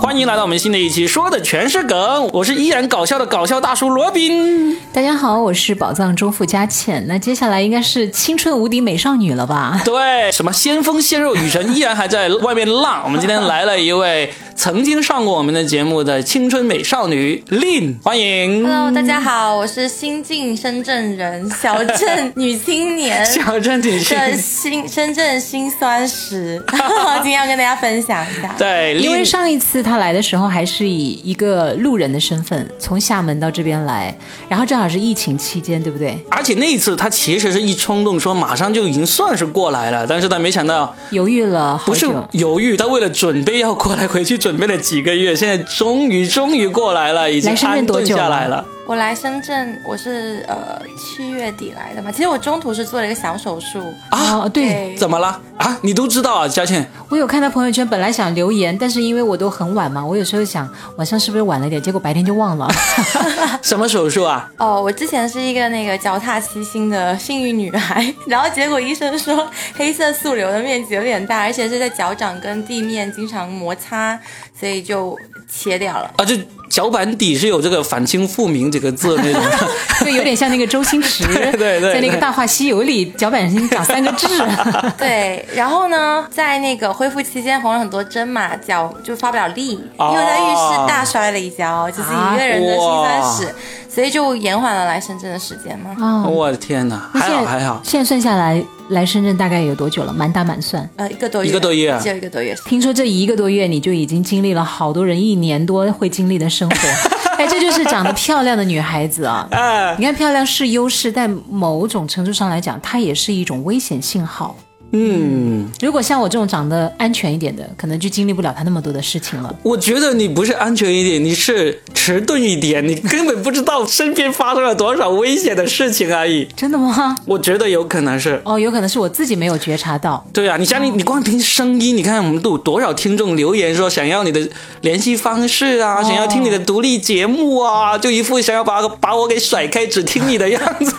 欢迎来到我们新的一期，说的全是梗。我是依然搞笑的搞笑大叔罗宾。大家好，我是宝藏中富佳倩。那接下来应该是青春无敌美少女了吧？对，什么先锋鲜肉女神依然还在外面浪。我们今天来了一位曾经上过我们的节目的青春美少女 Lin，欢迎。Hello，大家好，我是新晋深圳人，小镇女青年 小镇女性。的新深圳辛酸史，今天要跟大家分享一下。对，因为上一次她来的时候还是以一个路人的身份从厦门到这边来，然后正好是疫情期间，对不对？而且那一次她其实是一冲动说马上就已经算是过来了，但是她没想到犹豫了好不是久。犹豫，她为了准备要过来，回去准备了几个月，现在终于终于过来了，已经安顿下来了。我来深圳，我是呃七月底来的嘛。其实我中途是做了一个小手术，啊哦，对，怎么了啊？你都知道啊，佳倩？我有看到朋友圈，本来想留言，但是因为我都很晚嘛，我有时候想晚上是不是晚了点，结果白天就忘了。什么手术啊？哦，我之前是一个那个脚踏七星的幸运女孩，然后结果医生说黑色素瘤的面积有点大，而且是在脚掌跟地面经常摩擦，所以就切掉了。啊，就脚板底是有这个反清复明几个字那种。就有点像那个周星驰 对对对在那个《大话西游》里脚板上长三个痣。对，然后呢，在那个恢复期间缝了很多针嘛，脚就发不了力，因哦为在浴室大摔了一跤，就是一个人的心酸史，所以就延缓了来深圳的时间嘛。哦，我的天哪，还那现在好还好。现在算下来，来深圳大概有多久了？满打满算。呃，一个多月，一个多月啊只有一个多月。听说这一个多月你就已经经历了好多人一年多会经历的生活，哎，这就是长得漂亮的女孩子啊。哎，你看漂亮是优势，但某种程度上来讲，它也是一种危险信号。嗯，如果像我这种长得安全一点的，可能就经历不了他那么多的事情了。我觉得你不是安全一点，你是迟钝一点，你根本不知道身边发生了多少危险的事情而已。真的吗？我觉得有可能是。哦，有可能是我自己没有觉察到。对啊，你像你，你光凭声音，你看我们都有多少听众留言说想要你的联系方式啊，想要听你的独立节目啊，就一副想要把把我给甩开，只听你的样子。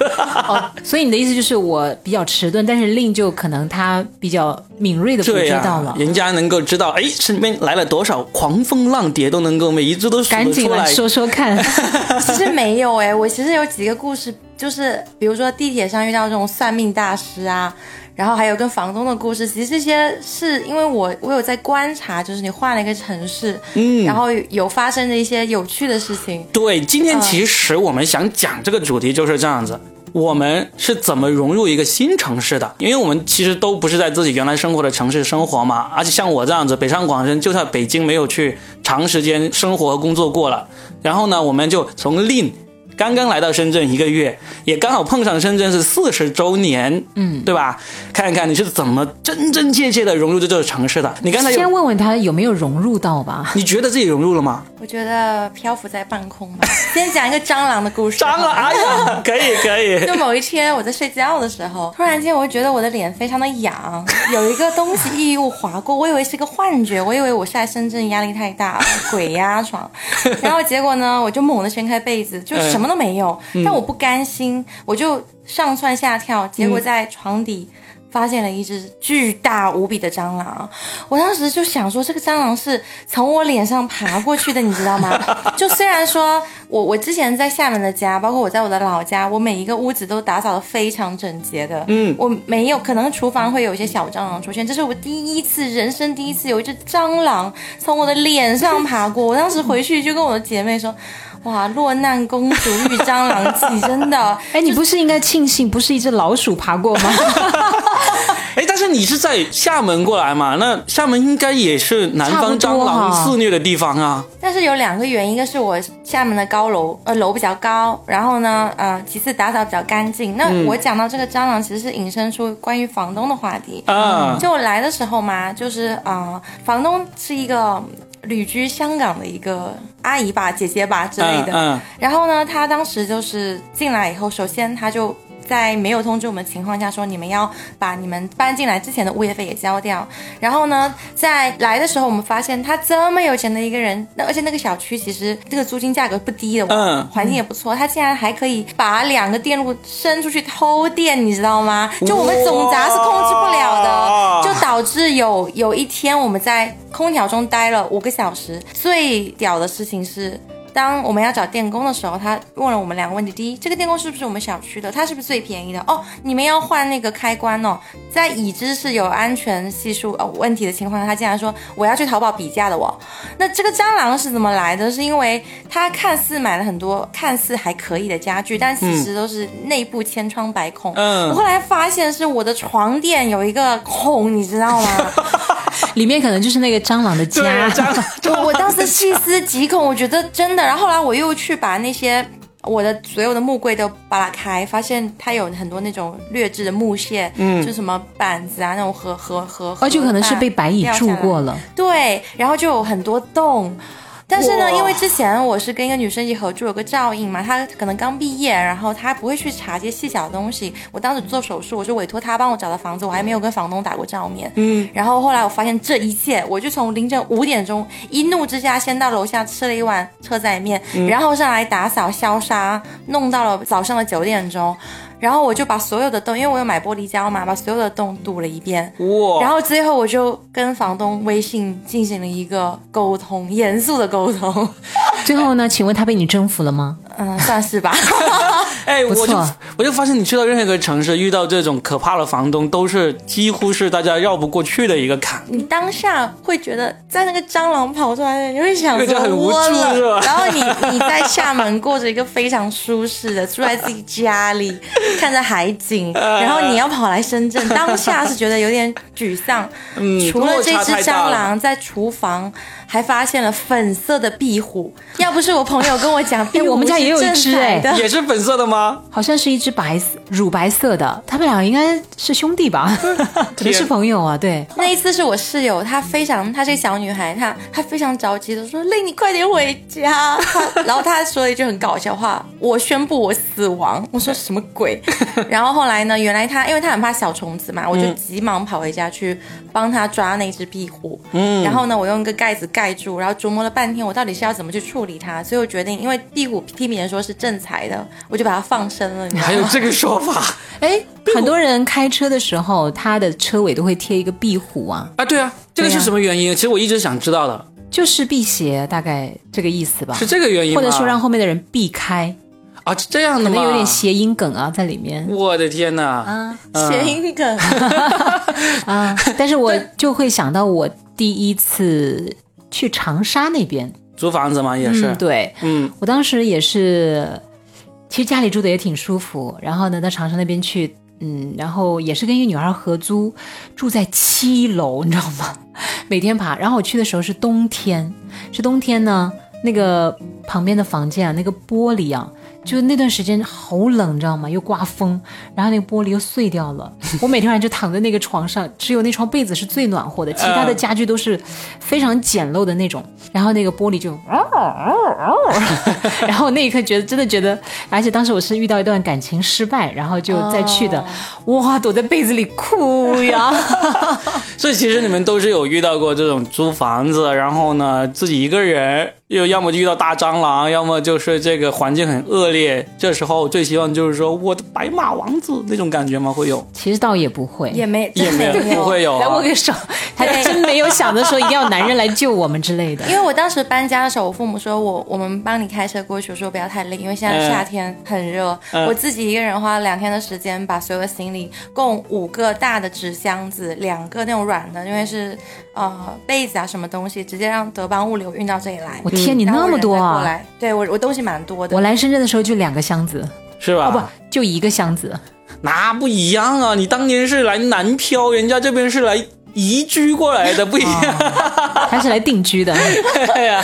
哦，所以你的意思就是我比较迟钝，但是令就可能他比较敏锐的捕对呀、捉到了。人家能够知道，哎，身边来了多少狂风浪蝶，都能够每一只都数赶得出来。紧来说说看。其实没有哎、我其实有几个故事，就是比如说地铁上遇到这种算命大师啊，然后还有跟房东的故事。其实这些是因为我我有在观察，就是你换了一个城市，嗯，然后有发生的一些有趣的事情。对，今天其实我们想讲这个主题就是这样子。我们是怎么融入一个新城市的？因为我们其实都不是在自己原来生活的城市生活嘛，而且像我这样子，北上广深，就在北京没有去长时间生活和工作过了。然后呢，我们就从另刚刚来到深圳一个月，也刚好碰上深圳是四十周年，嗯，对吧？看一看你是怎么真真切切的融入这座城市的。你刚才先，问问他有没有融入到吧。你觉得自己融入了吗？我觉得漂浮在半空吧。先讲一个蟑螂的故事。蟑螂，哎呀，可以可以。就某一天我在睡觉的时候，突然间我就觉得我的脸非常的痒，有一个东西异物划过，我以为是个幻觉，我以为我是在深圳压力太大，鬼压床。然后结果呢，我就猛地掀开被子，就什么都没有，但我不甘心，我就上蹿下跳，结果在床底。发现了一只巨大无比的蟑螂，我当时就想说，这个蟑螂是从我脸上爬过去的，你知道吗？就虽然说我我之前在厦门的家，包括我在我的老家，我每一个屋子都打扫的非常整洁的，嗯，我没有可能厨房会有一些小蟑螂出现，这是我第一次人生第一次有一只蟑螂从我的脸上爬过，我当时回去就跟我的姐妹说。哇，落难公主遇蟑螂记，真的，哎，你不是应该庆幸不是一只老鼠爬过吗？哎，但是你是在厦门过来嘛？那厦门应该也是南方蟑螂肆虐的地方啊。但是有两个原因，一个是我厦门的高楼，呃，楼比较高，然后呢，呃，其次打扫比较干净。那我讲到这个蟑螂，其实是引申出关于房东的话题。啊，就我来的时候嘛，就是啊、呃房东是一个旅居香港的一个阿姨吧、姐姐吧之类的。嗯嗯然后呢，她当时就是进来以后，首先她就在没有通知我们的情况下说，你们要把你们搬进来之前的物业费也交掉。然后呢，在来的时候，我们发现他这么有钱的一个人，那而且那个小区其实这个租金价格不低的，嗯环境也不错，他竟然还可以把两个电路伸出去偷电，你知道吗？就我们总闸是控制不了的，就导致有有一天我们在空调中待了五个小时。最屌的事情是。当我们要找电工的时候，他问了我们两个问题：第一，这个电工是不是我们小区的？他是不是最便宜的？哦，你们要换那个开关哦，在已知是有安全系数呃问题的情况下，他竟然说我要去淘宝比价的哦。那这个蟑螂是怎么来的？是因为他看似买了很多看似还可以的家具，但其实都是内部千疮百孔。嗯我后来发现是我的床垫有一个孔，你知道吗？里面可能就是那个蟑螂的对家。蟑我 我当时细思极恐，我觉得真的。然后后来我又去把那些我的所有的木柜都扒拉开，发现它有很多那种劣质的木屑，嗯，就什么板子啊，那种合合合，而且可能是被白蚁蛀过。了，对，然后就有很多洞。但是呢，因为之前我是跟一个女生一起合住，有个照应嘛，她可能刚毕业，然后她不会去查这些细小的东西。我当时做手术，我就委托她帮我找的房子，我还没有跟房东打过照面。嗯，然后后来我发现这一切，我就从凌晨五点钟一怒之下，先到楼下吃了一碗车仔面，然后上来打扫消杀，弄到了早上的九点钟。然后我就把所有的洞，因为我有买玻璃胶嘛，把所有的洞堵了一遍。哇！然后最后我就跟房东微信进行了一个沟通，严肃的沟通，最后呢？请问他被你征服了吗？嗯，算是吧。哎，我就我就发现你去到任何一个城市，遇到这种可怕的房东，都是几乎是大家绕不过去的一个坎。你当下会觉得，在那个蟑螂跑出来的，你会想说会觉得很无助我了是吧然后你你在厦门过着一个非常舒适的，住在自己家里，看着海景，然后你要跑来深圳，当下是觉得有点沮丧。嗯，除了这只蟑螂，在厨房还发现了粉色的壁虎。要不是我朋友跟我讲，壁虎我们家也有一只哎也是粉色的吗？好像是一只白色乳白色的，他们俩应该是兄弟吧？可能是朋友啊。对，那一次是我室友，她非常，她是个小女孩，她她非常着急的说：“令你快点回家。” 然后她说了一句很搞笑话：“我宣布我死亡。”我说什么鬼？然后后来呢？原来她因为她很怕小虫子嘛，我就急忙跑回家去帮她抓那只壁虎。嗯，然后呢，我用一个盖子盖住，然后琢磨了半天，我到底是要怎么去处理它。所以我决定，因为壁虎听别人说是正财的，我就把它放生了。你还有这个说法 哎，很多人开车的时候，他的车尾都会贴一个壁虎啊，啊？对啊，这个是什么原因？其实我一直想知道的，就是辟邪，大概这个意思吧是。这个原因吗？或者说让后面的人避开，啊，是这样的吗？可能有点谐音梗啊在里面我的天哪！啊谐音梗。啊。但是我就会想到我第一次去长沙那边，租房子嘛，也是嗯，。对嗯，我当时也是，其实家里住的也挺舒服，然后呢到长沙那边去。嗯，然后也是跟一个女孩合租，住在七楼，你知道吗？每天爬。然后我去的时候是冬天，是冬天呢，那个旁边的房间啊，那个玻璃啊，就那段时间好冷，你知道吗？又刮风，然后那个玻璃又碎掉了。我每天晚上就躺在那个床上，只有那床被子是最暖和的，其他的家具都是非常简陋的那种。然后那个玻璃就，然后那一刻觉得真的觉得，而且当时我是遇到一段感情失败，然后就再去的，哇，躲在被子里哭呀。所以其实你们都是有遇到过这种租房子，然后呢自己一个人，又要么就遇到大蟑螂，要么就是这个环境很恶劣。这时候最希望就是说我的白马王子那种感觉吗？会有？其实倒也不会，也没 也没有，真没不会有、啊 来握。个手，还真没有想着说一定要男人来救我们之类的。因为我当时搬家的时候，我父母说我我们帮你开车过去，我说不要太累，因为现在夏天很热。嗯我自己一个人花了两天的时间，把所有的行李，共五个大的纸箱子，两个那种软的，因为是呃被子啊什么东西，直接让德邦物流运到这里来。我天，你那么多啊！过来，对我我东西蛮多的。我来深圳的时候就两个箱子，是吧？哦不，就一个箱子。那不一样啊！你当年是来南漂，人家这边是来移居过来的，不一样。他是来定居的。对 呀，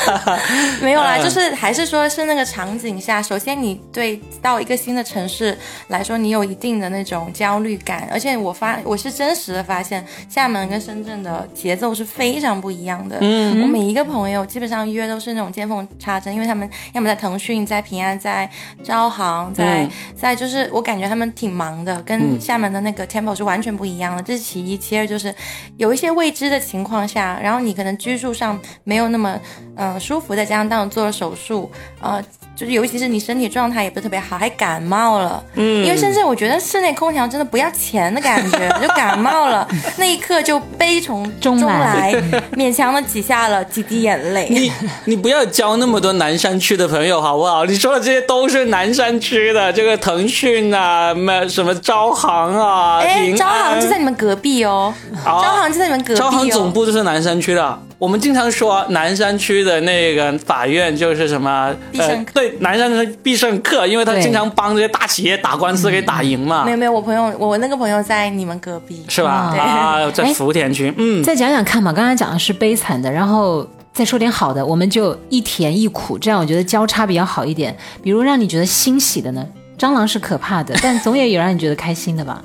没有啦，嗯就是还是说是那个场景下，首先你对到一个新的城市来说，你有一定的那种焦虑感，而且我发我是真实的发现，厦门跟深圳的节奏是非常不一样的。嗯，我每一个朋友基本上约都是那种见缝插针，因为他们要么在腾讯，在平安，在招行，在、嗯在就是我感觉他们挺忙的，跟厦门的那个 tempo 是完全不一样的。这是其一，其二就是有一些未知的情况下，然后你可能居住上没有那么嗯、舒服，再加上当时做了手术，呃，就是尤其是你身体状态也不是特别好，还感冒了。嗯，因为深圳我觉得室内空调真的不要钱的感觉，就感冒了，那一刻就悲从中来来，勉强的挤下了几滴眼泪。你你不要交那么多南山区的朋友好不好？你说的这些都是南山区的，这个腾讯啊，什什么招行啊，哎，招行就在你们隔壁哦，啊招行就在你们隔壁招行总哦。部就是南山区的。我们经常说南山区的那个法院就是什么呃必胜客，对，南山的必胜客，因为他经常帮这些大企业打官司给打赢嘛没，有没有，我朋友我那个朋友在你们隔壁，是吧？啊，在哎福田区，嗯，再讲讲看嘛，刚才讲的是悲惨的，然后再说点好的，我们就一甜一苦，这样我觉得交叉比较好一点。比如让你觉得欣喜的呢，蟑螂是可怕的，但总也有让你觉得开心的吧？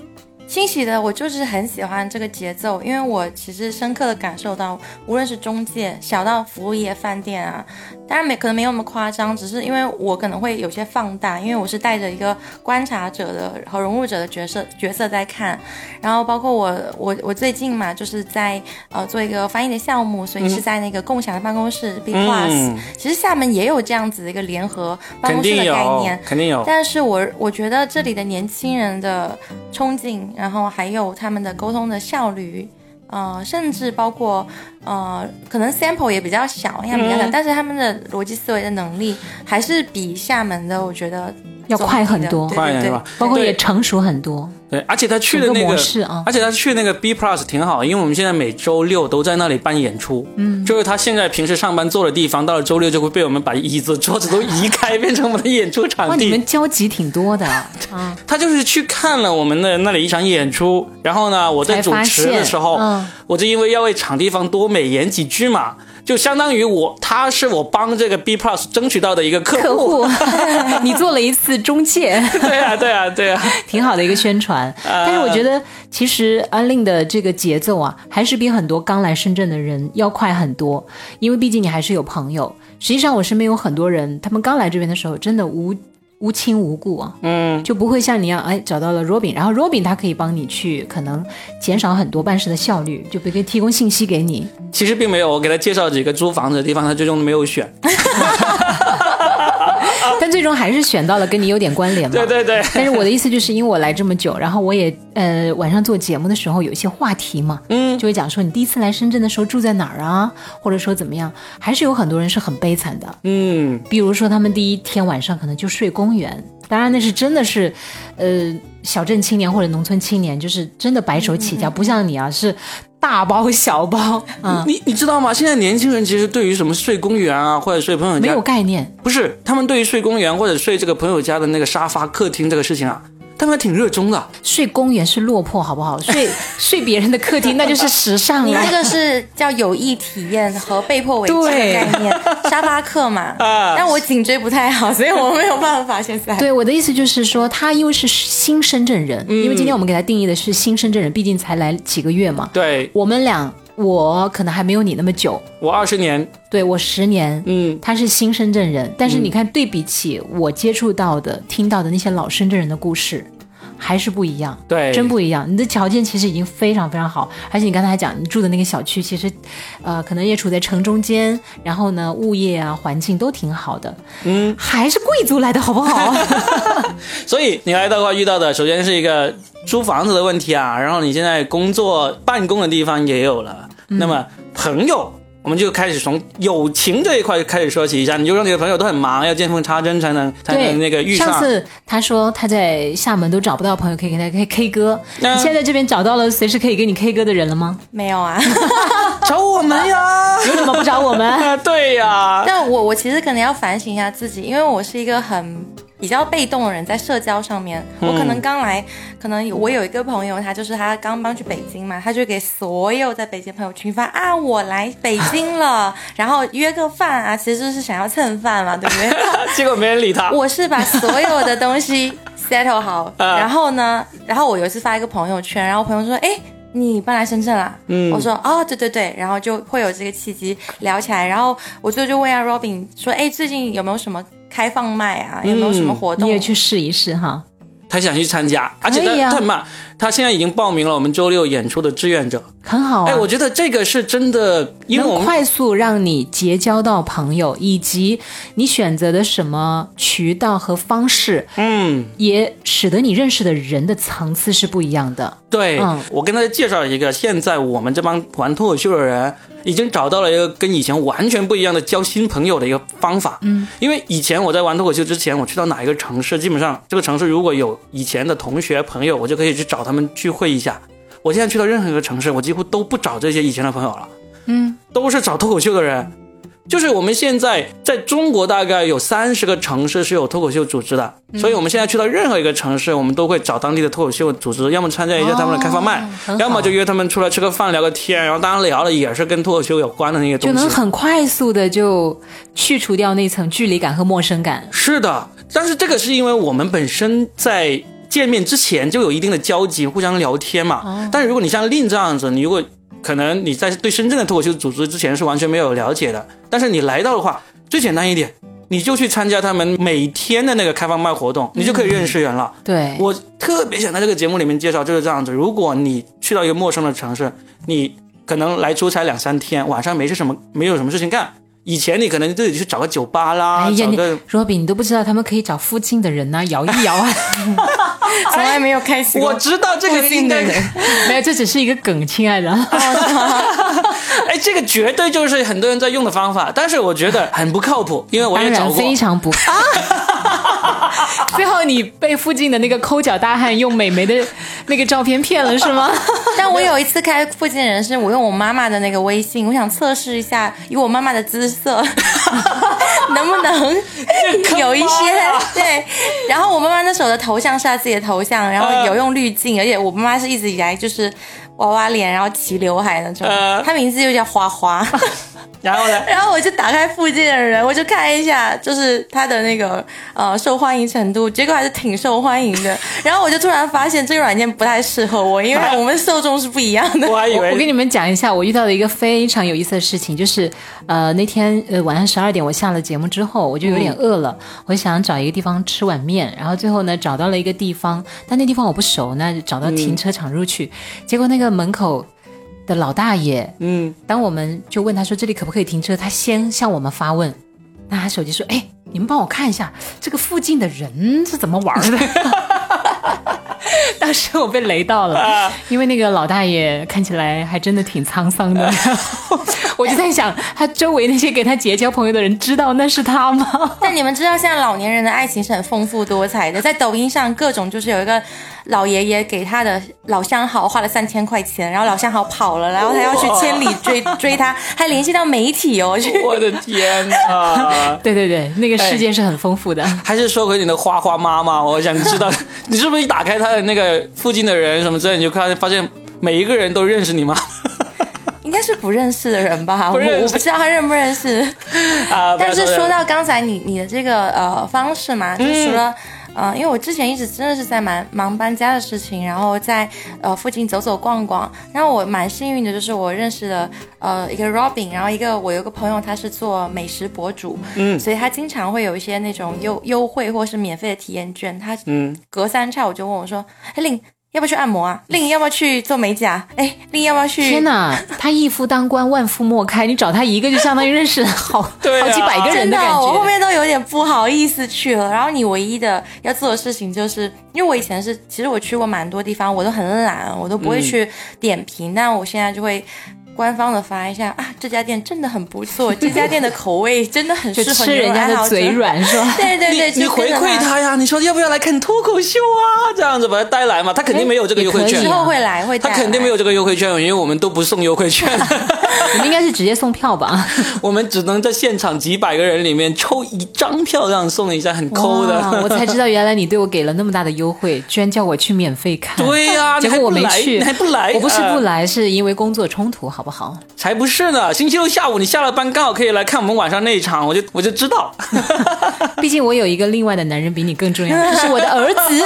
欣喜的，我就是很喜欢这个节奏，因为我其实深刻的感受到，无论是中介，小到服务业、饭店啊，当然没可能没有那么夸张，只是因为我可能会有些放大，因为我是带着一个观察者的和融入者的角色角色在看，然后包括我我我最近嘛，就是在呃做一个翻译的项目，所以是在那个共享的办公室 B Plus，、嗯。其实厦门也有这样子的一个联合办公室的概念，，肯定有。但是我我觉得这里的年轻人的冲劲，然后还有他们的沟通的效率，呃，甚至包括呃，可能 sample 也比较小，样比较小，但是他们的逻辑思维的能力还是比厦门的，我觉得要快很多。快一点是吧？包括也成熟很多。对，而且他去的那个模式啊。而且他去那个 B Plus 挺好，因为我们现在每周六都在那里办演出，嗯，就是他现在平时上班坐的地方，到了周六就会被我们把椅子、桌子都移开，变成我们的演出，场地。你们交集挺多的。啊！他就是去看了我们的那里一场演出，然后呢，我在主持的时候，嗯。我就因为要为场地方多美言几句嘛，就相当于我他是我帮这个 B Plus 争取到的一个客客户，你做了一次中介，对啊，对啊，对啊，挺好的一个宣传。但是我觉得，其实安令的这个节奏啊，还是比很多刚来深圳的人要快很多。因为毕竟你还是有朋友。实际上，我身边有很多人，他们刚来这边的时候，真的无无亲无故啊，嗯，就不会像你一样，哎，找到了 Robin，然后 Robin 他可以帮你去，可能减少很多办事的效率，就可以提供信息给你。其实并没有，我给他介绍几个租房子的地方，他最终没有选。但最终还是选到了跟你有点关联嘛。对对对，但是我的意思就是，因为我来这么久，然后我也呃晚上做节目的时候有一些话题嘛，嗯，就会讲说你第一次来深圳的时候住在哪儿啊，或者说怎么样，还是有很多人是很悲惨的，嗯，比如说他们第一天晚上可能就睡公园，当然那是真的是，呃小镇青年或者农村青年，就是真的白手起家，不像你啊是大包小包啊、你你知道吗？现在年轻人其实对于什么睡公园啊，或者睡朋友家没有，概念。不是他们对于睡公园或者睡这个朋友家的那个沙发、客厅这个事情啊，他们挺热衷的。睡公园是落魄，好不好？睡 睡别人的客厅那就是时尚了你这。个是叫有意体验和被迫为之的对概念，沙发客嘛。啊但我颈椎不太好，所以我没有办法现在。对我的意思就是说，他因为是新深圳人，因为今天我们给他定义的是新深圳人，毕竟才来几个月嘛。对我们俩，我可能还没有你那么久，我二十年，对我十年，嗯，他是新深圳人，但是你看，对比起我接触到的、听到的那些老深圳人的故事，还是不一样。对，真不一样，你的条件其实已经非常非常好，而且你刚才还讲你住的那个小区，其实，呃，可能也处在城中间，然后呢，物业啊、环境都挺好的，嗯，还是贵族来的好不好？所以你来的话遇到的，首先是一个租房子的问题啊，然后你现在工作办公的地方也有了，嗯那么朋友。我们就开始从友情这一块开始说起一下，你就说你的朋友都很忙，要见缝插针才能才，能那个遇上。上次他说他在厦门都找不到朋友可以跟他 K K 歌，嗯你现在这边找到了随时可以跟你 K 歌的人了吗？没有啊。找我们呀！你怎么不找我们？啊，对呀，但我我其实可能要反省一下自己，因为我是一个很比较被动的人，在社交上面，我可能刚来，可能我有一个朋友，他就是他刚搬去北京嘛，他就给所有在北京朋友群发啊，我来北京了，然后约个饭啊，其实是想要蹭饭嘛，对不对？结果没人理他。我是把所有的东西 settle 好，然后呢，然后我有一次发一个朋友圈，然后朋友说，哎。你搬来深圳了？嗯，我说哦，对对对，然后就会有这个契机聊起来，然后我最后就问下 Robin 说，哎，最近有没有什么开放麦啊？有没有什么活动？你也去试一试哈。他想去参加，而且他他嘛，他现在已经报名了我们周六演出的志愿者，很好。哎，我觉得这个是真的，能快速让你结交到朋友，以及你选择的什么渠道和方式，嗯，也使得你认识的人的层次是不一样的。对，我跟大家介绍一个，现在我们这帮玩脱口秀的人。已经找到了一个跟以前完全不一样的交新朋友的一个方法。嗯，因为以前我在玩脱口秀之前，我去到哪一个城市，基本上这个城市如果有以前的同学朋友，我就可以去找他们聚会一下。我现在去到任何一个城市，我几乎都不找这些以前的朋友了。嗯，都是找脱口秀的人。就是我们现在在中国大概有三十个城市是有脱口秀组织的，所以我们现在去到任何一个城市，我们都会找当地的脱口秀组织，要么参加一下他们的开放麦，要么就约他们出来吃个饭聊个天，然后当然聊的也是跟脱口秀有关的那些东西，就能很快速的就去除掉那层距离感和陌生感。是的，但是这个是因为我们本身在见面之前就有一定的交集，互相聊天嘛。但是如果你像令这样子，你如果可能你在对深圳的脱口秀组织之前是完全没有了解的，但是你来到的话，最简单一点，你就去参加他们每天的那个开放麦活动，你就可以认识人了。对我特别想在这个节目里面介绍就是这样子，如果你去到一个陌生的城市，你可能来出差两三天，晚上没事什么没有什么事情干。以前你可能自己去找个酒吧啦，找个若比，你都不知道他们可以找附近的人呐，摇一摇啊，从来没有开心。我知道这个近的人，没有，这只是一个梗，亲爱的。哎，这个绝对就是很多人在用的方法，但是我觉得很不靠谱，因为我也找过，非常不。最后你被附近的那个抠脚大汉用美眉的那个照片骗了是吗？但我有一次开附近人是我用我妈妈的那个微信，我想测试一下以我妈妈的姿色 能不能有一些对。然后我妈妈那时候的头像是她自己的头像，然后有用滤镜，而且我妈妈是一直以来就是娃娃脸，然后齐刘海那种。他名字就叫花花。然后呢？然后我就打开附近的人，我就看一下，就是他的那个呃受欢迎程度，结果还是挺受欢迎的。然后我就突然发现这个软件不太适合我，因为我们受众是不一样的。我还以为我跟你们讲一下，我遇到的一个非常有意思的事情，就是呃那天呃晚上十二点我下了节目之后，我就有点饿了，我想找一个地方吃碗面，然后最后呢找到了一个地方，但那地方我不熟，那找到停车场入去，结果那个门口。的老大爷，嗯，当我们就问他说这里可不可以停车，他先向我们发问，拿他手机说，哎，你们帮我看一下这个附近的人是怎么玩的。当时我被雷到了，因为那个老大爷看起来还真的挺沧桑的。我就在想，他周围那些给他结交朋友的人知道那是他吗？但你们知道，现在老年人的爱情是很丰富多彩的，在抖音上各种就是有一个老爷爷给他的老相好花了三千块钱，然后老相好跑了，然后他要去千里追 追他，还联系到媒体哦。我的天啊！对对对，那个世界是很丰富的。还是说回你的花花妈妈，我想知道你是不是一打开他的那个附近的人什么之类，你就看发现每一个人都认识你吗？应该是不认识的人吧，我我不知道他认不认识。啊，但是说到刚才你你的这个呃方式嘛，就除了呃，因为我之前一直真的是在忙忙搬家的事情，然后在呃附近走走逛逛，然后我蛮幸运的，就是我认识了呃一个 Robin，然后一个我有个朋友他是做美食博主，嗯，所以他经常会有一些那种优优惠或是免费的体验券，他嗯隔三差五就问我说，哎令。要不要去按摩啊？令要不要去做美甲？哎，令要不要去？天哪，他一夫当关，万夫莫开。你找他一个，就相当于认识好好几百个人的感觉。我后面都有点不好意思去了。然后你唯一的要做的事情，就是因为我以前是，其实我去过蛮多地方，我都很懒，我都不会去点评。但我现在就会官方的发一下啊，这家店真的很不错，这家店的口味 真的很适合吃人家的嘴软。是吧？对对对，你你回馈他呀，你说要不要来看脱口秀啊？这样子把他带来嘛，他肯定没有这个优惠券也可以啊之后会来会他肯定没有这个优惠券，因为我们都不送优惠券，你们应该是直接送票吧？我们只能在现场几百个人里面抽一张票这样送一下，很抠的。我才知道原来你对我给了那么大的优惠，居然叫我去免费看。对呀、结果我没你还不来去，你还不来？我不是不呃来，是因为工作冲突，好不好？才不是呢！星期六下午你下了班刚好可以来看我们晚上那一场，我就我就知道。毕竟我有一个另外的男人比你更重要，就是我的儿子。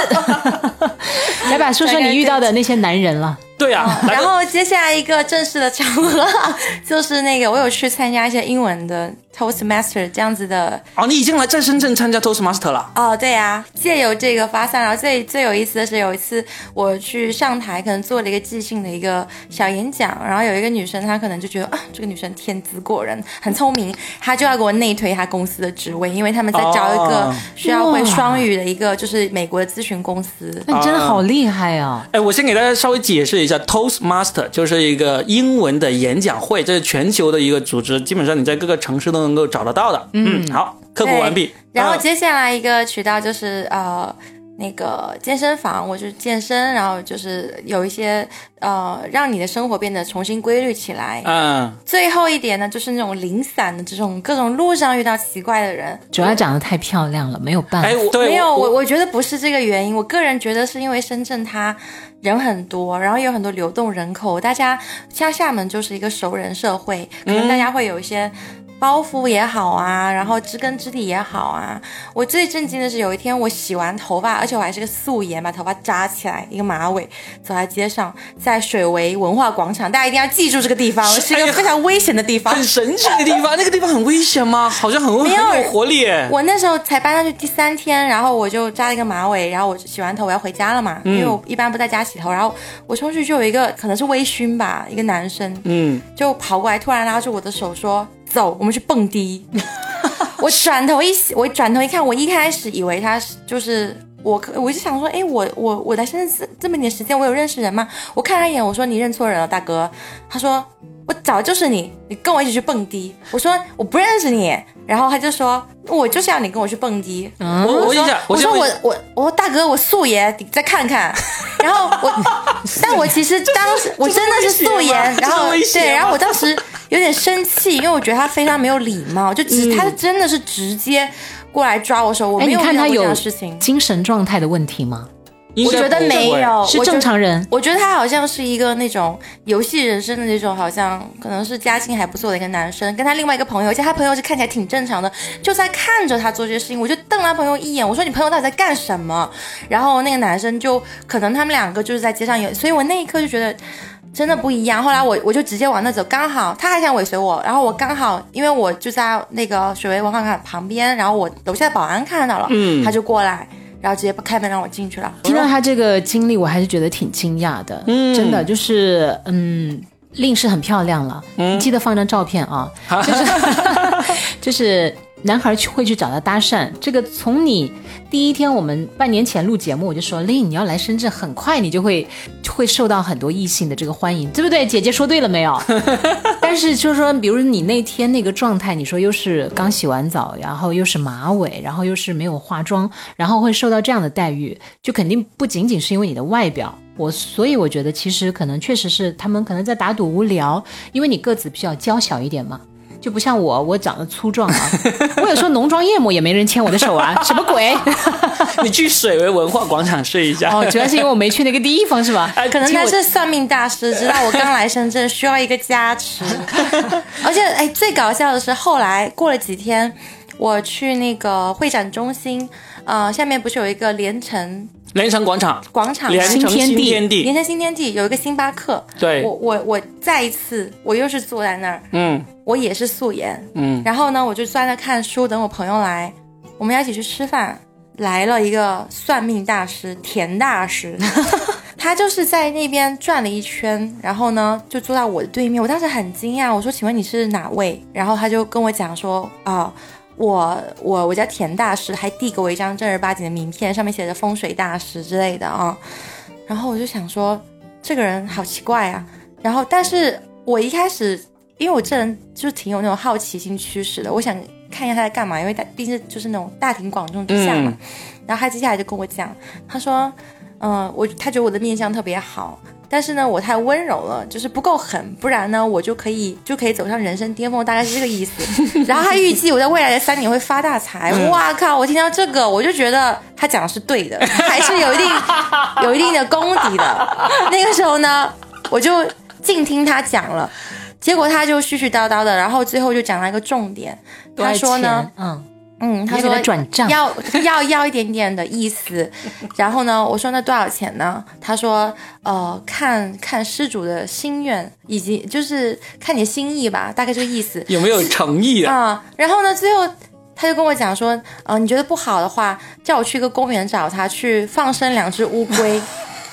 来吧，说说你遇到的那些男人了。对啊，来然后接下来一个正式的场合，就是那个我有去参加一些英文的 Toastmaster 这样子的。哦，你已经来在深圳参加 Toastmaster 了。哦，对呀、借由这个发散，然后最最有意思的是，有一次我去上台，可能做了一个即兴的一个小演讲，然后有一个女生，她可能就觉得啊，这个女生天资过人，很聪明，她就要给我内推她公司的职位，因为他们在招一个哦需要会双语的一个，就是美国的咨询公司。那你真的好厉害啊！哎，我先给大家稍微解释一下，Toastmaster 就是一个英文的演讲会，这是全球的一个组织，基本上你在各个城市都能够找得到的。嗯，好，科普完毕。呃然后接下来一个渠道就是呃那个健身房，我去健身，然后就是有一些呃让你的生活变得重新规律起来。嗯，最后一点呢，就是那种零散的这种各种路上遇到奇怪的人。主要长得太漂亮了，没有办法哎，。我对没有，我我我觉得不是这个原因，我个人觉得是因为深圳它人很多，然后有很多流动人口，大家像厦门就是一个熟人社会，可能大家会有一些。包袱也好啊，然后知根知底也好啊。我最震惊的是有一天我洗完头发，而且我还是个素颜，把头发扎起来，一个马尾，走在街上，在水围文化广场，大家一定要记住这个地方，是一个非常危险的地方。很神奇的地方，那个地方很危险吗？好像很很没有有活力。我那时候才搬上去第三天，然后我就扎了一个马尾，然后我洗完头我要回家了嘛，因为我一般不在家洗头，然后我冲出去就有一个可能是微醺吧，一个男生嗯，就跑过来，突然拉住我的手说：“走，我们去蹦迪。”我转头一我转头一看，我一开始以为他是就是。我我就想说，哎，我我我来深圳这这么点时间，我有认识人吗？我看他一眼，我说你认错人了，大哥。他说我找的就是你，你跟我一起去蹦迪。我说我不认识你，然后他就说我就是要你跟我去蹦迪。嗯我我问一下，我说我我我说大哥，我素颜，你再看看。然后我，但我其实当时我真的是素颜，然后对，然后我当时有点生气，因为我觉得他非常没有礼貌，就直、他真的是直接过来抓我手，我哎，没有看他有。精神状态的问题吗？我觉得没有，是正常人。我觉得他好像是一个那种游戏人生的那种，好像可能是家境还不错的一个男生，跟他另外一个朋友，而且他朋友是看起来挺正常的，就在看着他做这些事情，我就瞪他朋友一眼，我说你朋友到底在干什么？然后那个男生就可能他们两个就是在街上有，所以我那一刻就觉得。真的不一样。后来我我就直接往那走，刚好他还想尾随我，然后我刚好因为我就在那个水围文化馆旁边，然后我楼下的保安看到了，嗯他就过来，然后直接不开门让我进去了。听到他这个经历，我还是觉得挺惊讶的。嗯，真的就是，嗯，令是很漂亮了。你记得放张照片啊，就是 就是男孩去会去找他搭讪。这个从你第一天我们半年前录节目，我就说令你要来深圳，很快你就会就会受到很多异性的这个欢迎，对不对？姐姐说对了没有？但是就是说，比如你那天那个状态，你说又是刚洗完澡，然后又是马尾，然后又是没有化妆，然后会受到这样的待遇，就肯定不仅仅是因为你的外表。我所以我觉得其实可能确实是他们可能在打赌无聊，因为你个子比较娇小一点嘛。就不像我，我长得粗壮啊，我有时候浓妆艳抹也没人牵我的手啊，什么鬼？你去水围文化广场睡一下。哦，主要是因为我没去那个地方是吧？可能他是算命大师，知道我刚来深圳需要一个加持。而且，哎，最搞笑的是，后来过了几天，我去那个会展中心，呃，下面不是有一个连城连城广场，广场？连城新新天地。连城新天地有一个星巴克，对。我我我再一次，我又是坐在那儿，嗯。我也是素颜，嗯，然后呢，我就坐在那看书，等我朋友来，我们要一起去吃饭。来了一个算命大师田大师，他就是在那边转了一圈，然后呢就坐在我的对面。我当时很惊讶，我说：“请问你是哪位？”然后他就跟我讲说：“啊、我我我叫田大师，还递给我一张正儿八经的名片，上面写着风水大师之类的啊。”然后我就想说，这个人好奇怪啊。然后但是我一开始，因为我这人就挺有那种好奇心驱使的，我想看一下他在干嘛，因为他毕竟就是那种大庭广众之下嘛。嗯然后他接下来就跟我讲，他说，嗯、我他觉得我的面相特别好。但是呢，我太温柔了，就是不够狠，不然呢，我就可以就可以走上人生巅峰，大概是这个意思。然后他预计我在未来的三年会发大财。哇靠！我听到这个，我就觉得他讲的是对的，还是有一定 有一定的功底的。那个时候呢，我就静听他讲了，结果他就絮絮叨叨的，然后最后就讲了一个重点。他说呢，嗯，嗯，他说转账要要要一点点的意思，然后呢，我说那多少钱呢？他说呃，看看施主的心愿，以及就是看你心意吧，大概这个意思有没有诚意啊？啊、然后呢，最后他就跟我讲说，呃，你觉得不好的话，叫我去一个公园找他去放生两只乌龟。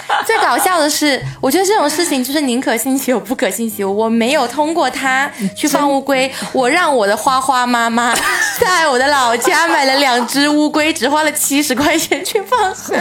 最搞笑的是，我觉得这种事情就是宁可信其有，不可信其无。我没有通过他去放乌龟，我让我的花花妈妈在我的老家买了两只乌龟，只花了七十块钱去放生。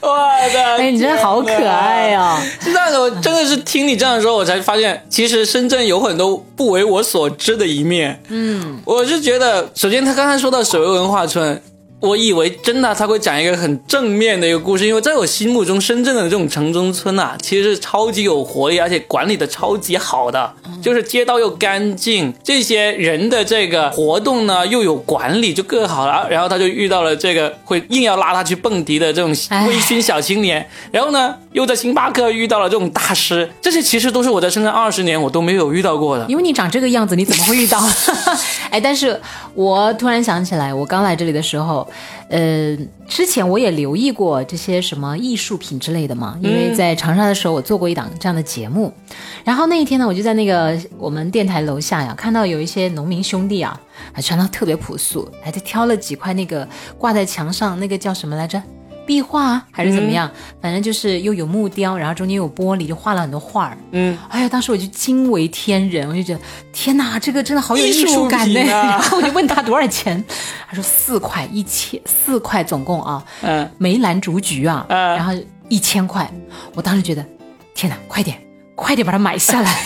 我的，哎，你真的好可爱啊！哦。是这样的，我真的是听你这样说，我才发现，其实深圳有很多不为我所知的一面。嗯，我是觉得，首先他刚才说到水围文化村。我以为真的他会讲一个很正面的一个故事，因为在我心目中，深圳的这种城中村啊，其实是超级有活力，而且管理的超级好的，就是街道又干净，这些人的这个活动呢又有管理，就更好了。然后他就遇到了这个会硬要拉他去蹦迪的这种哎微醺小青年，然后呢又在星巴克遇到了这种大师，这些其实都是我在深圳二十年我都没有遇到过的。因为你长这个样子，你怎么会遇到？哎，但是我突然想起来，我刚来这里的时候，呃，之前我也留意过这些什么艺术品之类的嘛，因为在长沙的时候，我做过一档这样的节目。然后那一天呢，我就在那个我们电台楼下呀，看到有一些农民兄弟啊，还穿的特别朴素，还就挑了几块那个挂在墙上那个叫什么来着？壁画啊还是怎么样？反正就是又有木雕，然后中间有玻璃，就画了很多画儿。嗯，哎呀，当时我就惊为天人，我就觉得天哪，这个真的好有艺术感呢。然后我就问他多少钱，他说四块一千，四块总共啊，嗯，梅兰竹菊啊，嗯然后一千块。我当时觉得天哪，快点，快点把它买下来，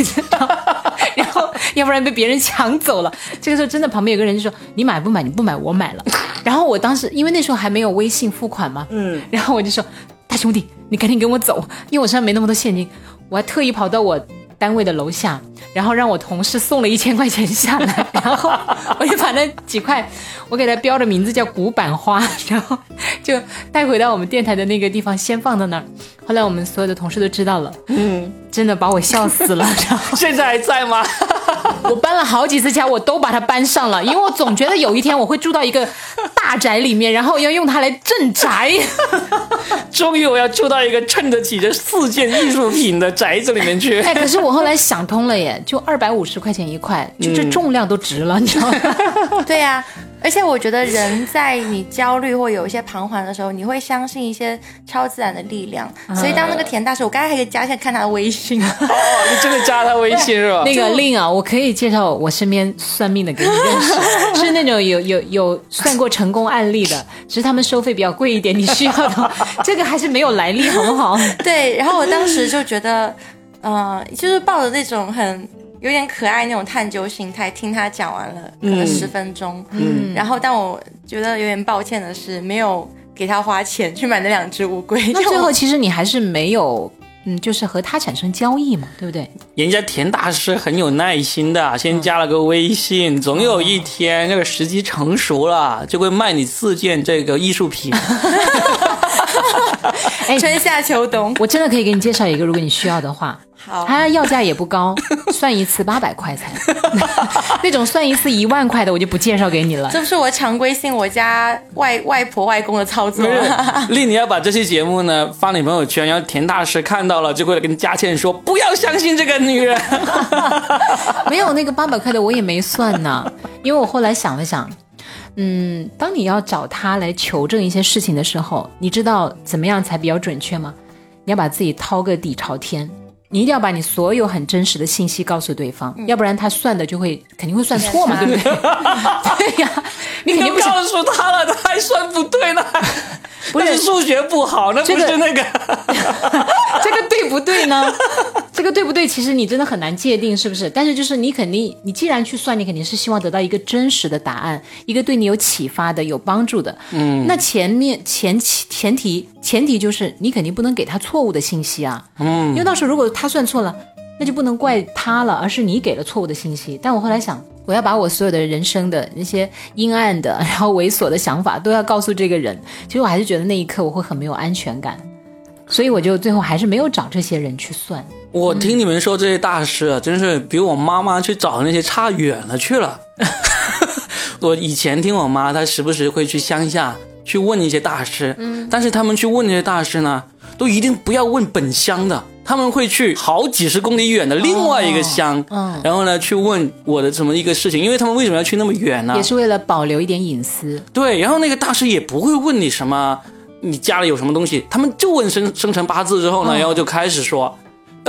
然后要不然被别人抢走了。这个时候真的旁边有个人就说你买不买？你不买我买了。然后我当时因为那时候还没有微信付款嘛，嗯，然后我就说大兄弟，你赶紧跟我走，因为我身上没那么多现金，我还特意跑到我。单位的楼下，然后让我同事送了一千块钱下来，然后我就把那几块，我给他标的名字叫古板花，然后就带回到我们电台的那个地方，先放在那儿。后来我们所有的同事都知道了，嗯，真的把我笑死了。然后 现在还在吗？我搬了好几次家，我都把它搬上了，因为我总觉得有一天我会住到一个大宅里面，然后要用它来镇宅。终于我要住到一个衬得起这四件艺术品的宅子里面去。哎，可是我后来想通了耶，就二百五十块钱一块，就这重量都值了，你知道吗？对呀、而且我觉得人在你焦虑或有一些彷徨的时候，你会相信一些超自然的力量。所以当那个田大师，我刚才还可以加一下看他的微信，哦，你真的加他微信是吧？那个令啊，我可以介绍我身边算命的给你认识，是那种有有有算过成功案例的，只是他们收费比较贵一点，你需要的这个还是没有来历，好不好？对，然后我当时就觉得，呃，就是抱着那种很有点可爱那种探究心态，听他讲完了可能十分钟，嗯，然后但我觉得有点抱歉的是，没有给他花钱去买那两只乌龟，那最后其实你还是没有，嗯，就是和他产生交易嘛，对不对？人家田大师很有耐心的，先加了个微信，总有一天这个时机成熟了，就会卖你四件这个艺术品。哎，春夏秋冬。我真的可以给你介绍一个，如果你需要的话。好，它要价也不高，算一次八百块才。那种算一次一万块的，我就不介绍给你了。这不是我常规性我家外外婆外公的操作 丽，你要把这期节目呢发你朋友圈，然后田大师看到了就会跟佳倩说，不要相信这个女人。没有那个八百块的，我也没算呢，因为我后来想了想，嗯，当你要找他来求证一些事情的时候，你知道怎么样才比较准确吗？你要把自己掏个底朝天。你一定要把你所有很真实的信息告诉对方，要不然他算的就会肯定会算错嘛，对不对？对呀、你肯定告诉他了，他还算不对呢？不是数学不好，那不这个是那个 这个对不对呢？这个对不对？其实你真的很难界定，是不是？但是就是你肯定，你既然去算，你肯定是希望得到一个真实的答案，一个对你有启发的、有帮助的。嗯，那前面前前前提前提就是你肯定不能给他错误的信息啊。嗯，因为到时候如果他算错了，那就不能怪他了，而是你给了错误的信息。但我后来想，我要把我所有的人生的那些阴暗的、然后猥琐的想法都要告诉这个人，其实我还是觉得那一刻我会很没有安全感。所以我就最后还是没有找这些人去算。我听你们说这些大师啊，真是比我妈妈去找那些差远了去了。我以前听我妈，她时不时会去乡下去问一些大师，嗯，但是他们去问那些大师呢，都一定不要问本乡的，他们会去好几十公里远的另外一个乡，嗯，然后呢去问我的什么一个事情，因为他们为什么要去那么远呢？也是为了保留一点隐私。对，然后那个大师也不会问你什么。你家里有什么东西？他们就问生生辰八字之后呢，然后就开始说。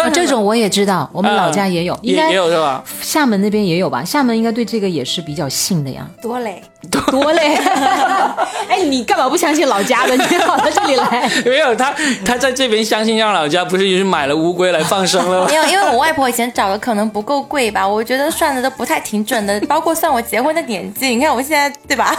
啊，这种我也知道，我们老家也有，应该也有是吧？厦门那边也有吧？厦门应该对这个也是比较信的呀。多嘞，多嘞。哎，你干嘛不相信老家的？你跑到这里来？没有他，他在这边相信让老家，不是也是买了乌龟来放生了吗？没有，因为我外婆以前找的可能不够贵吧，我觉得算的都不太挺准的，包括算我结婚的年纪。你看我现在对吧？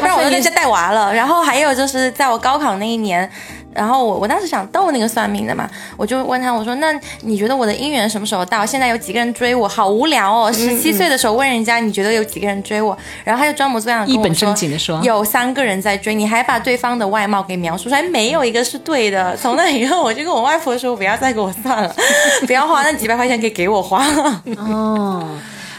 我让我在家带娃了，然后还有就是在我高考那一年。然后我我当时想逗那个算命的嘛，我就问他，我说那你觉得我的姻缘什么时候到？现在有几个人追我？好无聊哦！十七岁的时候问人家你觉得有几个人追我？然后他就装模作样一本正经的说有三个人在追你，还把对方的外貌给描述出来，没有一个是对的。从那以后我就跟我外婆说不要再给我算了，不要花那几百块钱给给我花。哦。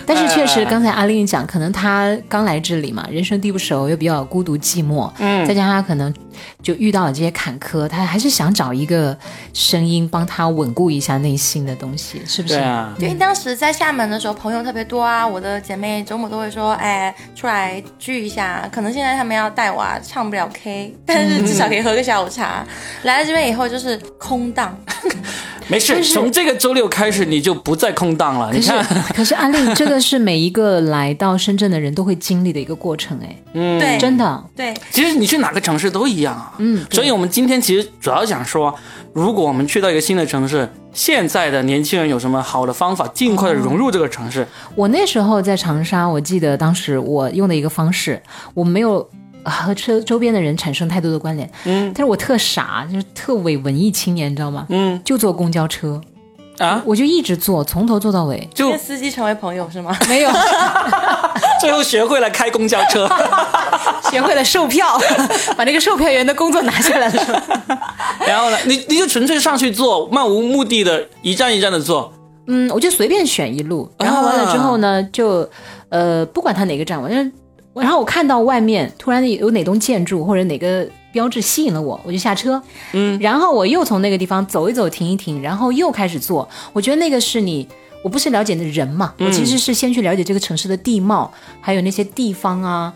但是确实，刚才阿令讲，可能他刚来这里嘛，人生地不熟，又比较孤独寂寞，嗯，再加上他可能就遇到了这些坎坷，他还是想找一个声音帮他稳固一下内心的东西，是不是？对啊。因为当时在厦门的时候，朋友特别多啊，我的姐妹周末都会说，哎，出来聚一下。可能现在他们要带娃，唱不了 K，但是至少可以喝个下午茶。来了这边以后就是空荡。没事，从这个周六开始你就不再空荡了。你看，可是安利，这个是每一个来到深圳的人都会经历的一个过程，哎，嗯，对，真的，对。其实你去哪个城市都一样啊，嗯。所以我们今天其实主要想说，如果我们去到一个新的城市，现在的年轻人有什么好的方法，尽快的融入这个城市。我那时候在长沙，我记得当时我用的一个方式，我没有。和车周边的人产生太多的关联，嗯，但是我特傻，就是特伪文艺青年，你知道吗？嗯，就坐公交车，啊，我就一直坐，从头坐到尾，就跟司机成为朋友是吗？没有，最后学会了开公交车，学会了售票，把那个售票员的工作拿下来了。然后呢，你你就纯粹上去坐，漫无目的的一站一站的坐，嗯，我就随便选一路，然后完了之后呢，就呃，不管他哪个站，我就。然后我看到外面突然有哪栋建筑或者哪个标志吸引了我，我就下车。嗯，然后我又从那个地方走一走，停一停，然后又开始做。我觉得那个是你，我不是了解的人嘛，我其实是先去了解这个城市的地貌，还有那些地方啊。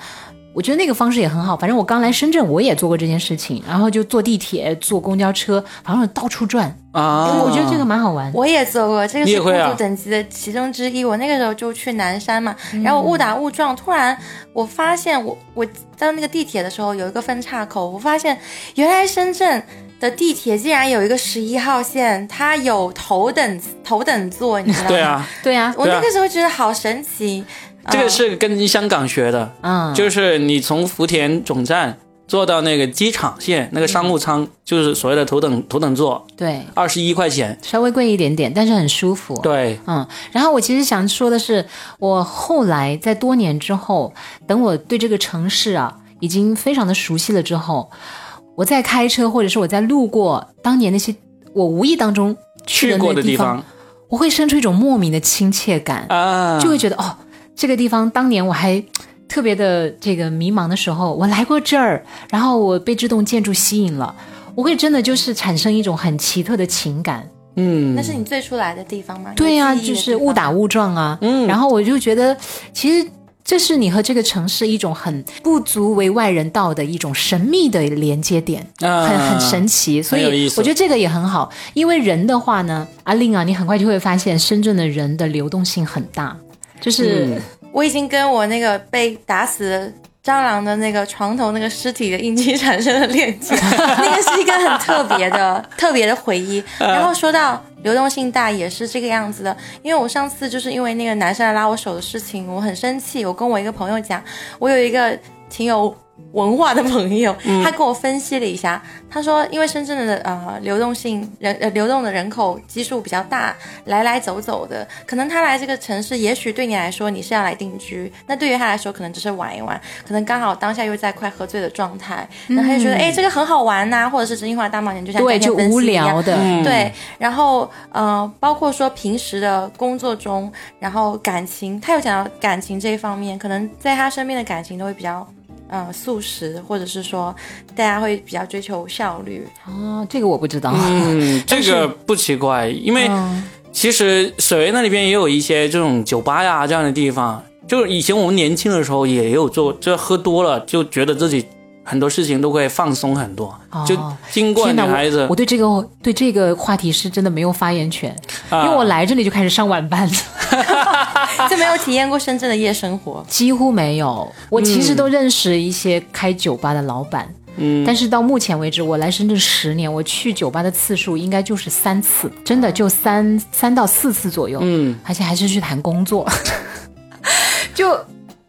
我觉得那个方式也很好。反正我刚来深圳，我也做过这件事情，然后就坐地铁、坐公交车，反正到处转啊。我觉得这个蛮好玩。我也做过，这个是孤独等级的其中之一。我那个时候就去南山嘛，然后误打误撞，突然我发现我我到那个地铁的时候有一个分岔口，我发现原来深圳的地铁竟然有一个十一号线，它有头等头等座，你知道吗？对啊，对啊，我那个时候觉得好神奇。这个是跟香港学的，嗯，就是你从福田总站坐到那个机场线那个商务舱，就是所谓的头等头等座，对，二十一块钱，稍微贵一点点，但是很舒服，对，嗯。然后我其实想说的是，我后来在多年之后，等我对这个城市啊已经非常的熟悉了之后，我在开车或者是我在路过当年那些我无意当中去过的地方，我会生出一种莫名的亲切感啊，就会觉得哦。这个地方当年我还 特别的这个迷茫的时候，我来过这儿，然后我被这栋建筑吸引了，我会真的就是产生一种很奇特的情感。嗯，那是你最初来的地方吗？对呀，就是误打误撞啊。嗯，然后我就觉得，其实这是你和这个城市一种很不足为外人道的一种神秘的连接点，很很神奇。所以我觉得这个也很好，因为人的话呢，阿令啊，你很快就会发现深圳的人的流动性很大。就是我已经跟我那个被打死蟑螂的那个床头那个尸体的印记产生了链接，那个是一个很特别的 特别的回忆。然后说到流动性大也是这个样子的，因为我上次就是因为那个男生来拉我手的事情，我很生气，我跟我一个朋友讲，我有一个挺有。文化的朋友，他跟我分析了一下，他说，因为深圳的呃流动性人呃流动的人口基数比较大，来来走走的，可能他来这个城市，也许对你来说你是要来定居，那对于他来说可能只是玩一玩，可能刚好当下又在快喝醉的状态，然后他就觉得哎这个很好玩呐，或者是真心话大冒险，就像对就无聊的，对，然后呃包括说平时的工作中，然后感情，他又讲到感情这一方面，可能在他身边的感情都会比较。呃，素食，或者是说，大家会比较追求效率哦，这个我不知道。嗯，这个不奇怪，因为其实水围那里边也有一些这种酒吧呀这样的地方。就是以前我们年轻的时候也有做，就喝多了就觉得自己很多事情都会放松很多。就经过女孩子，我对这个对这个话题是真的没有发言权，因为我来这里就开始上晚班。就没有体验过深圳的夜生活，几乎没有。我其实都认识一些开酒吧的老板，嗯，但是到目前为止，我来深圳十年，我去酒吧的次数应该就是三次，真的就三三到四次左右，嗯，而且还是去谈工作，就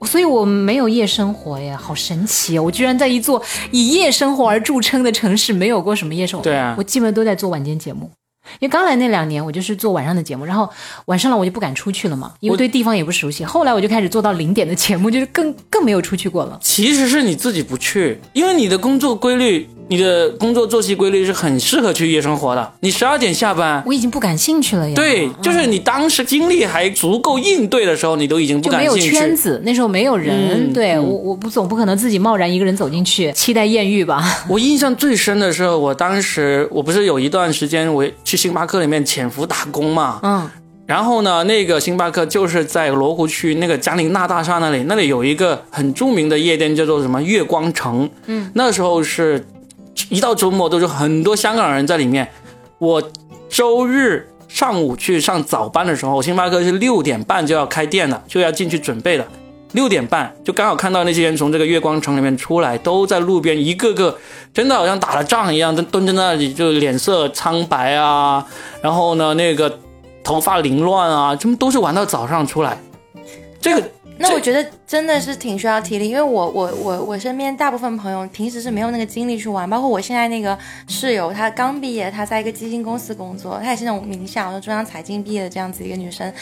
所以我没有夜生活耶，好神奇！我居然在一座以夜生活而著称的城市，没有过什么夜生活，对啊，我基本都在做晚间节目。因为刚来那两年，我就是做晚上的节目，然后晚上了我就不敢出去了嘛，因为对地方也不熟悉。后来我就开始做到零点的节目，就是更更没有出去过了。其实是你自己不去，因为你的工作规律。你的工作作息规律是很适合去夜生活的。你十二点下班，我已经不感兴趣了呀。对，就是你当时精力还足够应对的时候，你都已经不感兴趣。没有圈子，那时候没有人。对我，我不总不可能自己贸然一个人走进去，期待艳遇吧。我印象最深的是，我当时我不是有一段时间我去星巴克里面潜伏打工嘛。嗯。然后呢，那个星巴克就是在罗湖区那个嘉陵娜大厦那里，那里有一个很著名的夜店，叫做什么月光城。嗯。那时候是。一到周末都是很多香港人在里面。我周日上午去上早班的时候，星巴克是六点半就要开店了，就要进去准备了。六点半就刚好看到那些人从这个月光城里面出来，都在路边，一个个真的好像打了仗一样，蹲蹲在那里，就脸色苍白啊，然后呢那个头发凌乱啊，他们都是玩到早上出来。这个。那我觉得真的是挺需要体力，因为我我我我身边大部分朋友平时是没有那个精力去玩，包括我现在那个室友，她刚毕业，她在一个基金公司工作，她也是那种名校，中央财经毕业的这样子一个女生。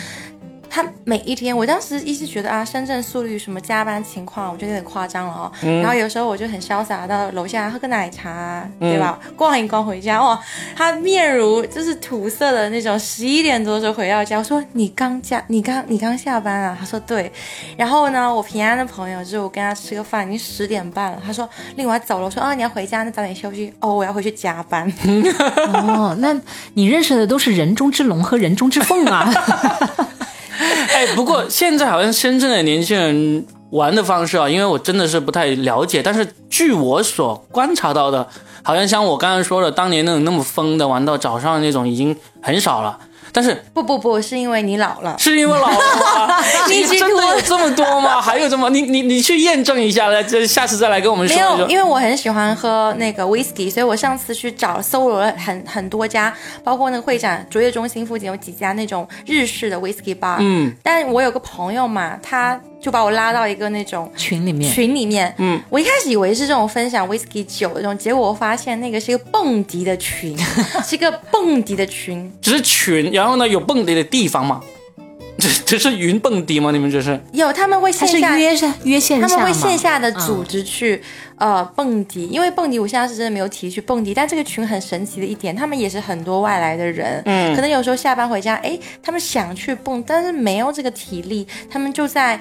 他每一天，我当时一直觉得啊，深圳速率什么加班情况，我觉得有点夸张了哦。然后有时候我就很潇洒到楼下喝个奶茶，对吧？逛一逛回家，哇，他面如就是土色的那种。十一点多就回到家，我说你刚加，你刚你刚下班啊？他说对。然后呢，我平安的朋友就是我跟他吃个饭，已经十点半了。他说另外走了，我说啊你要回家，那早点休息。哦，我要回去加班。哦，那你认识的都是人中之龙和人中之凤啊。哎，不过现在好像深圳的年轻人玩的方式啊，因为我真的是不太了解，但是据我所观察到的，好像像我刚刚说的，当年那种那么疯的玩到早上那种已经很少了。但是不不不是因为你老了，是因为老了吗？你真的有这么多吗？还有这么你你你去验证一下来，这下次再来跟我们说。没有，因为我很喜欢喝那个 whisky，所以我上次去找搜罗了很很多家，包括那个会展卓越中心附近有几家那种日式的 whisky bar。嗯，但我有个朋友嘛，他。就把我拉到一个那种群里面，群里面，嗯，我一开始以为是这种分享 whisky 酒的这种，结果我发现那个是一个蹦迪的群，是一个蹦迪的群，只是群，然后呢有蹦迪的地方吗？这这是云蹦迪吗？你们这是有他们会线下约是约线下他们会线下的组织去呃蹦迪，因为蹦迪我现在是真的没有体力去蹦迪，但这个群很神奇的一点，他们也是很多外来的人，嗯，可能有时候下班回家，哎，他们想去蹦，但是没有这个体力，他们就在。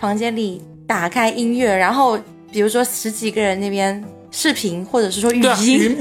房间里打开音乐，然后比如说十几个人那边视频，或者是说语音，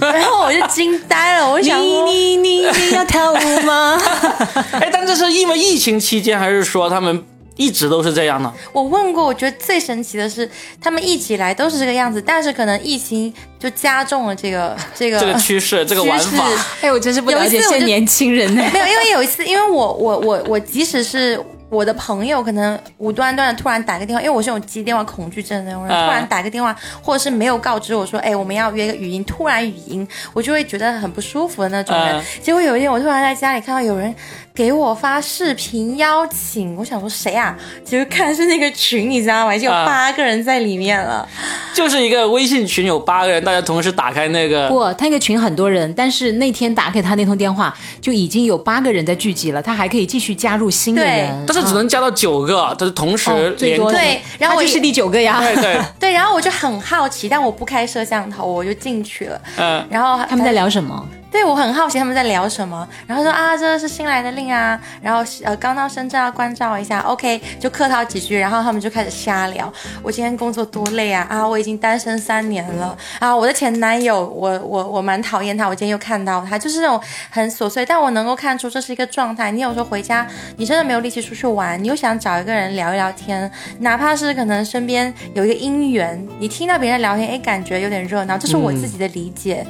然后 我就惊呆了。我想你你你你要跳舞吗？哎，但这是因为疫情期间，还是说他们一直都是这样呢？我问过，我觉得最神奇的是，他们一起来都是这个样子，但是可能疫情就加重了这个这个这个趋势，这个玩法。哎，我真是不了解现在年轻人呢。没有，因为有一次，因为我我我我即使是。我的朋友可能无端端的突然打个电话，因为我是有接电话恐惧症的那种人，嗯突然打个电话，或者是没有告知我说，哎，我们要约一个语音，突然语音，我就会觉得很不舒服的那种人。嗯结果有一天，我突然在家里看到有人给我发视频邀请，我想说谁啊？结果看是那个群，你知道吗？已经有啊八个人在里面了。就是一个微信群有八个人，大家同时打开那个，不，他那个群很多人，但是那天打给他那通电话，就已经有八个人在聚集了，他还可以继续加入新的人，但是只能加到九个，但是同时哦最连多对然后我他就是第九个呀。对对，对，然后我就很好奇，但我不开摄像头，我就进去了。嗯，然后他们在聊什么？对我很好奇他们在聊什么，然后说啊，这是新来的令啊，然后呃刚到深圳要关照一下，OK，就客套几句，然后他们就开始瞎聊。我今天工作多累啊啊，我已经单身三年了啊，我的前男友，我我我蛮讨厌他，我今天又看到他，就是那种很琐碎，但我能够看出这是一个状态。你有时候回家，你真的没有力气出去玩，你又想找一个人聊一聊天，哪怕是可能身边有一个姻缘，你听到别人聊天，哎，感觉有点热闹，这是我自己的理解。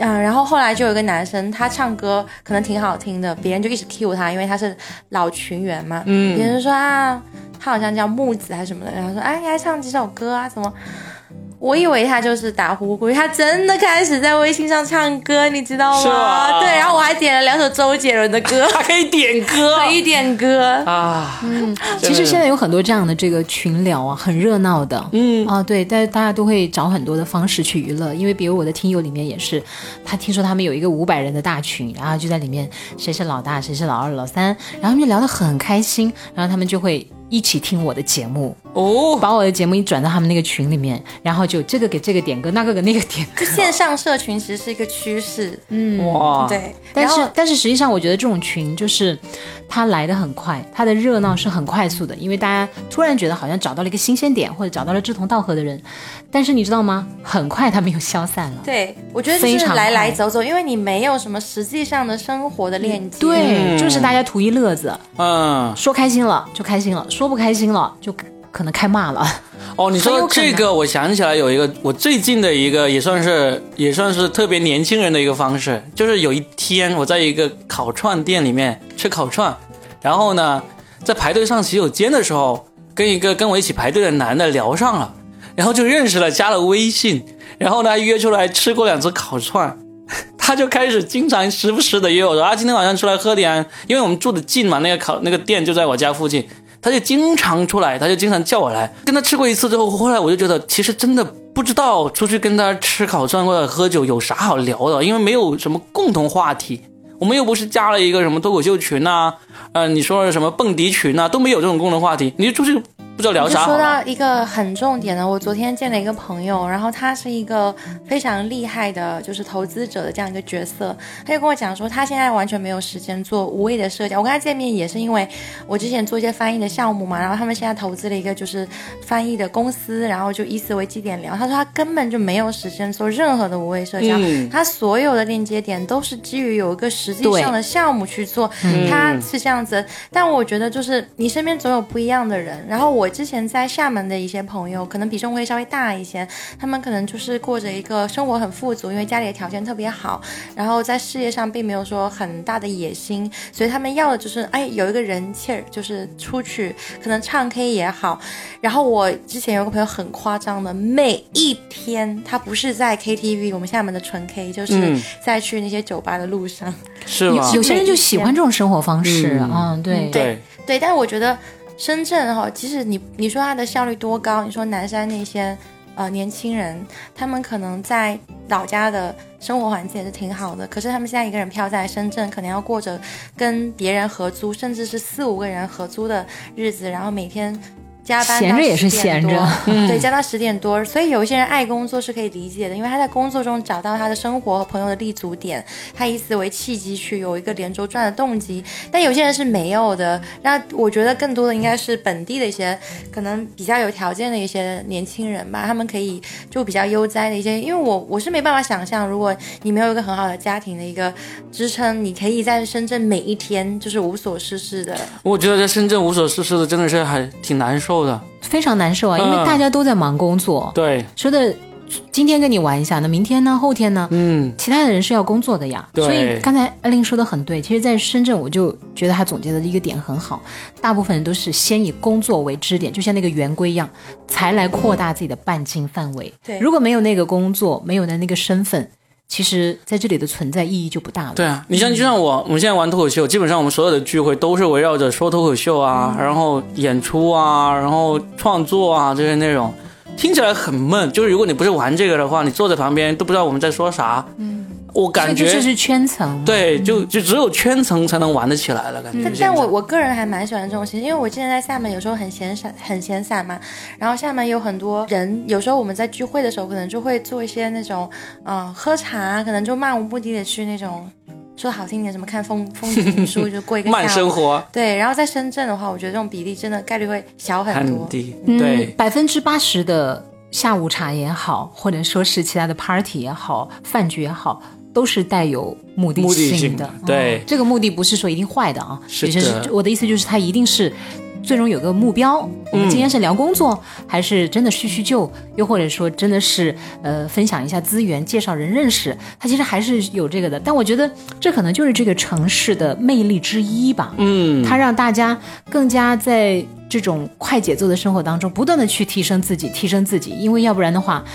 嗯，然后后来就有个男生，他唱歌可能挺好听的，别人就一直 cue 他，因为他是老群员嘛。嗯，别人说啊，他好像叫木子还是什么的，然后说哎，你还唱几首歌啊？怎么？我以为他就是打呼呼，他真的开始在微信上唱歌，你知道吗？吗对，然后我还点了两首周杰伦的歌，还可以点歌可以点歌。啊，嗯，其实现在有很多这样的这个群聊啊，很热闹的。嗯啊，对，但是大家都会找很多的方式去娱乐，因为比如我的听友里面也是，他听说他们有一个五百人的大群，然后就在里面谁是老大，谁是老二、老三，然后他们就聊得很开心，然后他们就会一起听我的节目，哦，把我的节目一转到他们那个群里面，然后就这个给这个点歌，那个给那个点歌。就线上社群其实是一个趋势，嗯哇，，对。但是但是实际上，我觉得这种群就是它来的很快，它的热闹是很快速的，因为大家突然觉得好像找到了一个新鲜点，或者找到了志同道合的人。但是你知道吗？很快他们又消散了。对，我觉得就非常是来来走走，因为你没有什么实际上的生活的链接。对，嗯就是大家图一乐子，嗯，说开心了就开心了，说不开心了就可能开骂了。哦，你说这个，我想起来有一个我最近的一个也算是也算是特别年轻人的一个方式，就是有一天我在一个烤串店里面吃烤串，然后呢，在排队上洗手间的时候，跟一个跟我一起排队的男的聊上了，然后就认识了，加了微信，然后呢约出来吃过两次烤串。他就开始经常时不时的约我说啊，今天晚上出来喝点，因为我们住的近嘛，那个烤那个店就在我家附近，他就经常出来，他就经常叫我来。跟他吃过一次之后，后来我就觉得其实真的不知道出去跟他吃烤串或者喝酒有啥好聊的，因为没有什么共同话题。我们又不是加了一个什么脱口秀群呐、呃，你说的什么蹦迪群呐、都没有这种共同话题，你就出去不知道聊你就说。到一个很重点的，我昨天见了一个朋友，然后他是一个非常厉害的，就是投资者的这样一个角色。他就跟我讲说，他现在完全没有时间做无谓的社交。我跟他见面也是因为我之前做一些翻译的项目嘛，然后他们现在投资了一个就是翻译的公司，然后就以此为基点聊。他说他根本就没有时间做任何的无谓社交，嗯他所有的链接点都是基于有一个实际上的项目去做，他是这样子。但我觉得就是你身边总有不一样的人。然后我之前在厦门的一些朋友，可能比重会稍微大一些，他们可能就是过着一个生活很富足，因为家里的条件特别好，然后在事业上并没有说很大的野心，所以他们要的就是哎有一个人气儿，就是出去可能唱 K 也好。然后我之前有个朋友很夸张的，每一天他不是在 KTV，我们厦门的纯 K，就是嗯在去那些酒吧的路上。是吗？有些人就喜欢这种生活方式，嗯嗯，对，对，对，但是我觉得深圳哈、即使你你说它的效率多高，你说南山那些呃年轻人，他们可能在老家的生活环境也是挺好的，可是他们现在一个人漂在深圳，可能要过着跟别人合租，甚至是四五个人合租的日子，然后每天。加班到闲着也是10点闲着多 对，加到十点多，所以有一些人爱工作是可以理解的，因为他在工作中找到他的生活和朋友的立足点，他以此为契机去有一个连轴转的动机。但有些人是没有的，那我觉得更多的应该是本地的一些可能比较有条件的一些年轻人吧，他们可以就比较悠哉的一些，因为我我是没办法想象，如果你没有一个很好的家庭的一个支撑，你可以在深圳每一天就是无所事事的。我觉得在深圳无所事事的真的是还挺难受的。非常难受啊，因为嗯大家都在忙工作，对，说的今天跟你玩一下，那明天呢？后天呢？嗯，其他的人是要工作的呀。对所以刚才艾琳说的很对，其实，在深圳我就觉得他总结的一个点很好，大部分人都是先以工作为支点，就像那个圆规一样，才来扩大自己的半径范围。对如果没有那个工作，没有的那个身份，其实在这里的存在意义就不大了。对啊，你像就像我，我们现在玩脱口秀，基本上我们所有的聚会都是围绕着说脱口秀啊，然后演出啊，然后创作啊这些内容，听起来很闷。就是如果你不是玩这个的话，你坐在旁边都不知道我们在说啥。嗯，我感觉这就是圈层。，对，就就只有圈层才能玩得起来了，感觉但。但我我个人还蛮喜欢这种形式，因为我之前在厦门有时候很闲散，很闲散嘛。然后厦门有很多人，有时候我们在聚会的时候，可能就会做一些那种，嗯、喝茶，可能就漫无目的的去那种，说好听点，什么看风风景名书，就过一个慢。生活对，然后在深圳的话，我觉得这种比例真的概率会小很多。很低，嗯对，，百分之八十的下午茶也好，或者说是其他的 party 也好，饭局也好。都是带有目的性的，对嗯这个目的不是说一定坏的啊，是也就是的我的意思就是它一定是最终有个目标。我们今天是聊工作，还是真的叙叙旧，又或者说真的是呃分享一下资源，介绍人认识，它其实还是有这个的。但我觉得这可能就是这个城市的魅力之一吧。嗯，它让大家更加在这种快节奏的生活当中，不断的去提升自己，提升自己，因为要不然的话，嗯，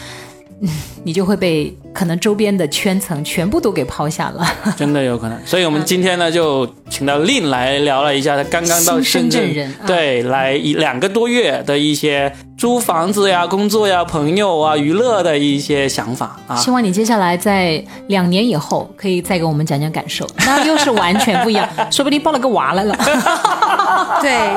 你就会被可能周边的圈层全部都给抛下了。真的有可能。所以我们今天呢，就请到令来聊了一下他刚刚到新深深圳圳人啊对，来一两个多月的一些租房子呀、工作呀、朋友啊、娱乐的一些想法啊。希望你接下来在两年以后可以再给我们讲讲感受，那又是完全不一样，说不定抱了个娃来了，对，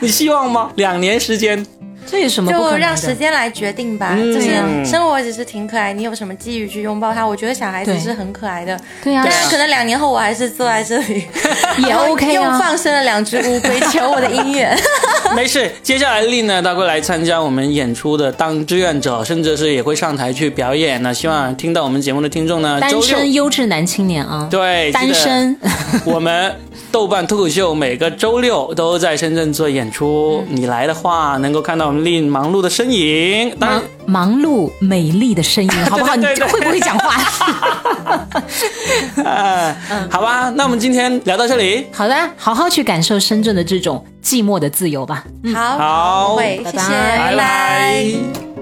你希望吗？两年时间，这有什么就让时？间来决定吧。嗯就是生活其实挺可爱，你有什么机遇去拥抱它？我觉得小孩子是很可爱的。对呀、但是，可能两年后我还是坐在这里，也 OK 又啊。放生了两只乌龟，求我的姻缘。没事。接下来丽呢，她会来参加我们演出的当志愿者，甚至是也会上台去表演呢。希望听到我们节目的听众呢，周单身优质男青年啊，对单。身，我们豆瓣脱口秀每个周六都在深圳做演出，你来的话能够看到我们令忙碌的身影。当然忙，忙碌美丽的身影，好不好？你对对对会不会讲话？哎，好吧，那我们今天聊到这里，好的，好好去感受深圳的这种寂寞的自由吧。好，好会，谢谢，拜拜拜拜